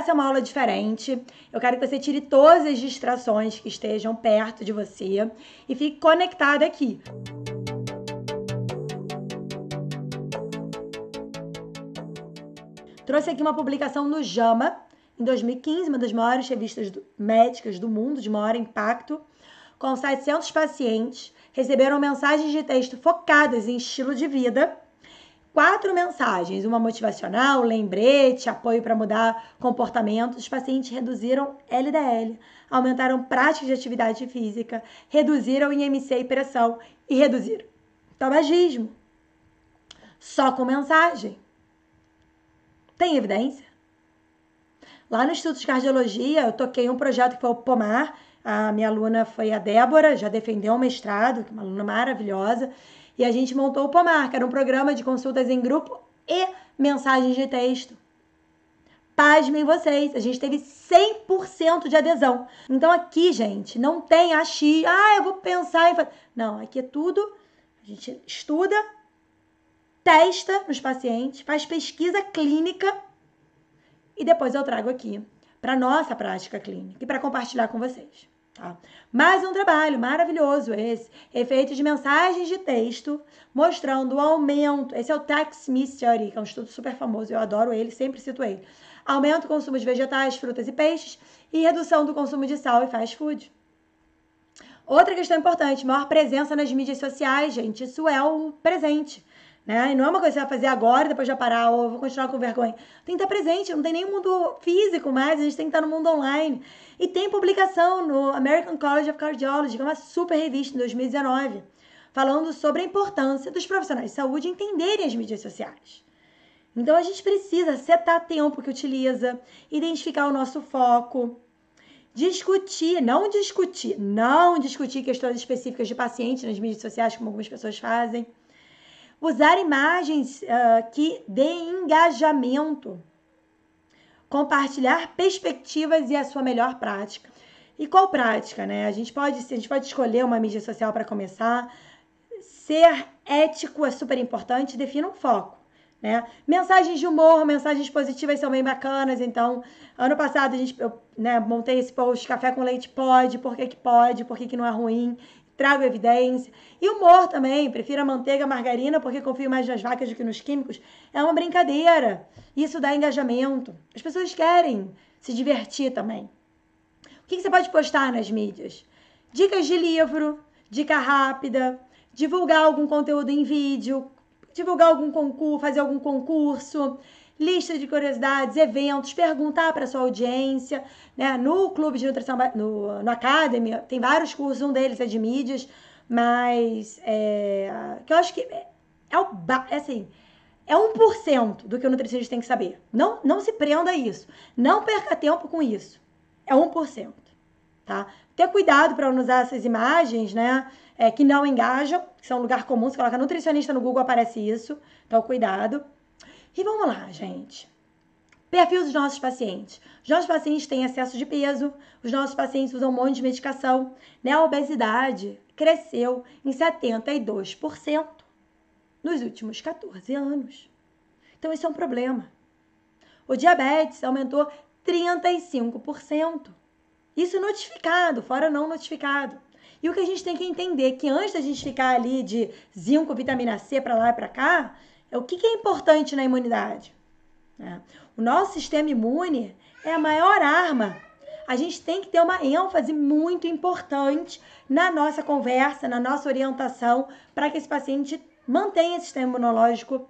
essa é uma aula diferente. Eu quero que você tire todas as distrações que estejam perto de você e fique conectado aqui. Trouxe aqui uma publicação no JAMA, em 2015, uma das maiores revistas médicas do mundo, de maior impacto, com 700 pacientes, receberam mensagens de texto focadas em estilo de vida quatro mensagens, uma motivacional, lembrete, apoio para mudar comportamento. Os pacientes reduziram LDL, aumentaram práticas de atividade física, reduziram IMC e pressão e reduziram tabagismo. Só com mensagem. Tem evidência? Lá no Instituto de Cardiologia, eu toquei um projeto que foi o POMAR. A minha aluna foi a Débora, já defendeu o mestrado, é uma aluna maravilhosa. E a gente montou o Pomar, que era um programa de consultas em grupo e mensagens de texto. Pasmem vocês, a gente teve 100% de adesão. Então aqui, gente, não tem axi, ah, eu vou pensar em fazer. Não, aqui é tudo, a gente estuda, testa nos pacientes, faz pesquisa clínica e depois eu trago aqui para nossa prática clínica e para compartilhar com vocês. Tá? Mais um trabalho maravilhoso esse, efeito de mensagens de texto mostrando o aumento. Esse é o Tax Mystery, que é um estudo super famoso, eu adoro ele, sempre cito ele. Aumento do consumo de vegetais, frutas e peixes e redução do consumo de sal e fast food. Outra questão importante, maior presença nas mídias sociais, gente. Isso é o presente. Né? E não é uma coisa que você vai fazer agora e depois já parar, ou vou continuar com vergonha. Tem que estar presente, não tem nem mundo físico mais, a gente tem que estar no mundo online. E tem publicação no American College of Cardiology, que é uma super revista em 2019, falando sobre a importância dos profissionais de saúde entenderem as mídias sociais. Então a gente precisa setar tempo que utiliza, identificar o nosso foco, discutir, não discutir, não discutir questões específicas de paciente nas mídias sociais, como algumas pessoas fazem usar imagens uh, que deem engajamento, compartilhar perspectivas e a sua melhor prática. E qual prática, né? A gente pode, a gente pode escolher uma mídia social para começar. Ser ético é super importante, defina um foco. Né? Mensagens de humor, mensagens positivas são bem bacanas. Então, ano passado a gente, eu né, montei esse post: café com leite pode, por que, que pode, por que, que não é ruim trago evidência. E humor também, prefiro a manteiga a margarina porque confio mais nas vacas do que nos químicos. É uma brincadeira. Isso dá engajamento. As pessoas querem se divertir também. O que você pode postar nas mídias? Dicas de livro, dica rápida, divulgar algum conteúdo em vídeo, divulgar algum concurso, fazer algum concurso, lista de curiosidades, eventos, perguntar para sua audiência. Né? No Clube de Nutrição, no, no Academy, tem vários cursos, um deles é de mídias, mas é, que eu acho que é, é, o, é assim, é 1% do que o nutricionista tem que saber. Não, não se prenda a isso. Não perca tempo com isso. É 1%. Tá? Ter cuidado para não usar essas imagens, né? É, que não engajam, que são lugar comum. Você coloca nutricionista no Google, aparece isso. Então, cuidado. E vamos lá, gente. Perfil dos nossos pacientes. Os nossos pacientes têm excesso de peso, os nossos pacientes usam um monte de medicação. Né? A obesidade cresceu em 72% nos últimos 14 anos. Então, isso é um problema. O diabetes aumentou 35%. Isso notificado, fora não notificado. E o que a gente tem que entender é que antes da gente ficar ali de zinco, vitamina C para lá e para cá, é o que, é importante na imunidade. É. O nosso sistema imune é a maior arma. A gente tem que ter uma ênfase muito importante na nossa conversa, na nossa orientação, para que esse paciente mantenha esse sistema imunológico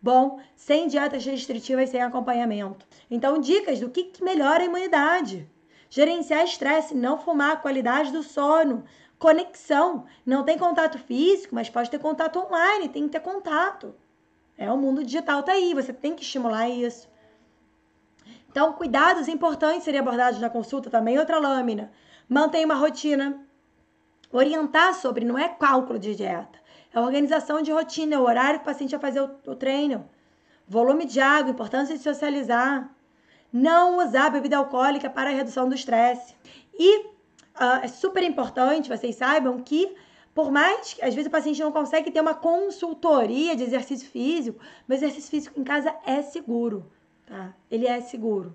bom, sem dietas restritivas, sem acompanhamento. Então, dicas do que melhora a imunidade. Gerenciar estresse, não fumar, qualidade do sono, conexão. Não tem contato físico, mas pode ter contato online, tem que ter contato. É o mundo digital tá aí, você tem que estimular isso. Então, cuidados importantes seriam abordados na consulta também. Outra lâmina. Mantenha uma rotina. Orientar sobre não é cálculo de dieta, é organização de rotina, é o horário que o paciente vai fazer o, o treino. Volume de água, importância de socializar. Não usar bebida alcoólica para a redução do estresse. E uh, é super importante, vocês saibam que por mais que às vezes o paciente não consegue ter uma consultoria de exercício físico, mas exercício físico em casa é seguro, tá? Ele é seguro.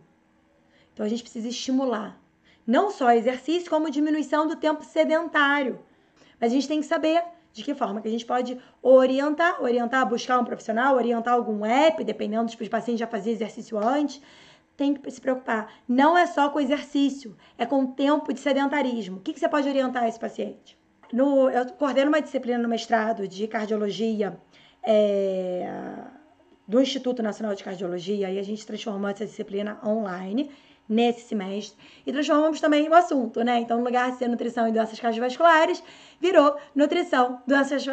Então a gente precisa estimular. Não só exercício, como diminuição do tempo sedentário. Mas a gente tem que saber de que forma que a gente pode orientar, orientar, buscar um profissional, orientar algum app, dependendo tipo de paciente já fazia exercício antes. Tem que se preocupar. Não é só com exercício, é com o tempo de sedentarismo. O que, que você pode orientar esse paciente? No, eu coordeno uma disciplina no mestrado de cardiologia é, do Instituto Nacional de Cardiologia e a gente transformou essa disciplina online nesse semestre e transformamos também o assunto, né? Então, no lugar de ser nutrição e doenças cardiovasculares, virou nutrição, doenças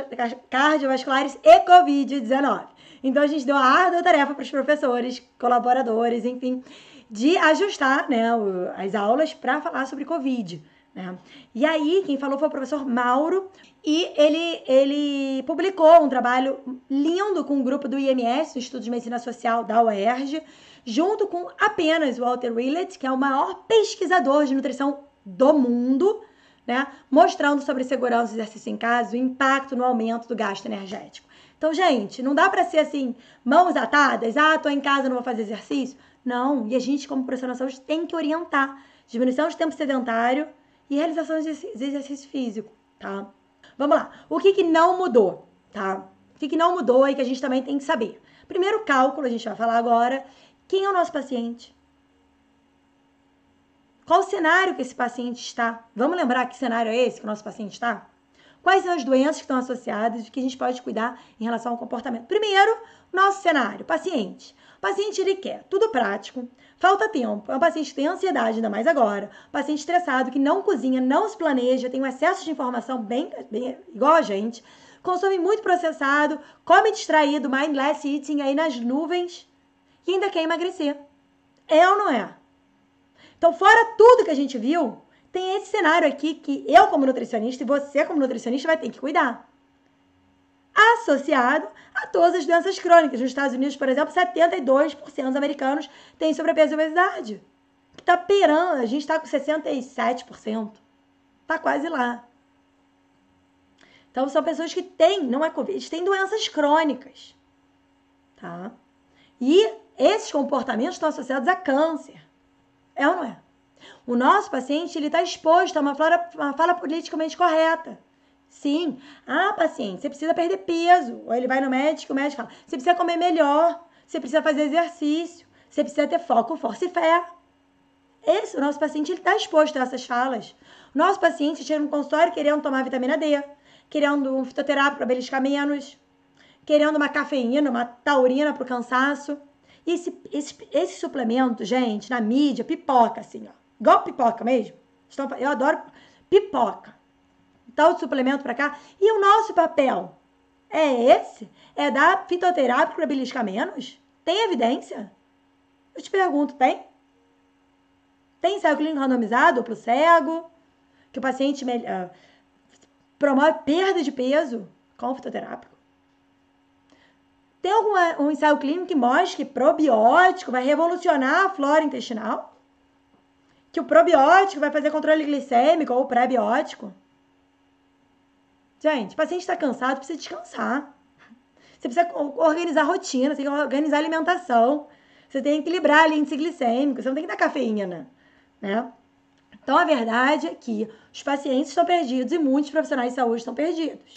cardiovasculares e Covid-19. Então, a gente deu a árdua tarefa para os professores, colaboradores, enfim, de ajustar né, as aulas para falar sobre Covid. Né? E aí, quem falou foi o professor Mauro, e ele, ele publicou um trabalho lindo com um grupo do IMS, do Instituto de Medicina Social da UERJ, junto com apenas o Walter Willett, que é o maior pesquisador de nutrição do mundo, né? mostrando sobre segurança do exercício em casa, o impacto no aumento do gasto energético. Então, gente, não dá para ser assim, mãos atadas, ah, tô em casa, não vou fazer exercício. Não, e a gente, como profissional de saúde, tem que orientar. Diminuição de tempo sedentário e realização de exercício físico, tá? Vamos lá. O que, que não mudou, tá? O que, que não mudou e que a gente também tem que saber? Primeiro cálculo, a gente vai falar agora, quem é o nosso paciente? Qual o cenário que esse paciente está? Vamos lembrar que cenário é esse que o nosso paciente está? Quais são as doenças que estão associadas e que a gente pode cuidar em relação ao comportamento? Primeiro, nosso cenário, paciente. O paciente ele quer tudo prático, falta tempo, é um paciente que tem ansiedade, ainda mais agora, paciente estressado, que não cozinha, não se planeja, tem um excesso de informação bem, bem igual a gente, consome muito processado, come distraído, mindless eating aí nas nuvens, e ainda quer emagrecer. É ou não é? Então, fora tudo que a gente viu, tem esse cenário aqui que eu, como nutricionista, e você, como nutricionista, vai ter que cuidar. Associado a todas as doenças crônicas. Nos Estados Unidos, por exemplo, 72% dos americanos têm sobrepeso e obesidade. Que tá perando, a gente está com 67%. Tá quase lá. Então, são pessoas que têm, não é Covid, têm doenças crônicas. Tá? E esses comportamentos estão associados a câncer. É ou não é? O nosso paciente ele está exposto a uma fala, uma fala politicamente correta. Sim. Ah, paciente, você precisa perder peso. Ou ele vai no médico, o médico fala: você precisa comer melhor, você precisa fazer exercício, você precisa ter foco, força e fé. Esse, o nosso paciente está exposto a essas falas. O nosso paciente chega no consultório querendo tomar vitamina D, querendo um fitoterápico para beliscar menos, querendo uma cafeína, uma taurina para o cansaço. E esse, esse, esse suplemento, gente, na mídia, pipoca, assim, ó. Igual pipoca mesmo. Eu adoro pipoca. Tal suplemento para cá. E o nosso papel é esse? É dar fitoterápico para beliscar menos? Tem evidência? Eu te pergunto, tem? Tem ensaio clínico randomizado para o cego? Que o paciente uh, promove perda de peso com fitoterápico? Tem algum um ensaio clínico que mostre que probiótico vai revolucionar a flora intestinal? Que o probiótico vai fazer controle glicêmico ou pré-biótico? Gente, paciente está cansado, precisa descansar. Você precisa organizar a rotina, você tem que organizar a alimentação. Você tem que equilibrar o índice glicêmico, você não tem que dar cafeína, né? Então, a verdade é que os pacientes estão perdidos e muitos profissionais de saúde estão perdidos.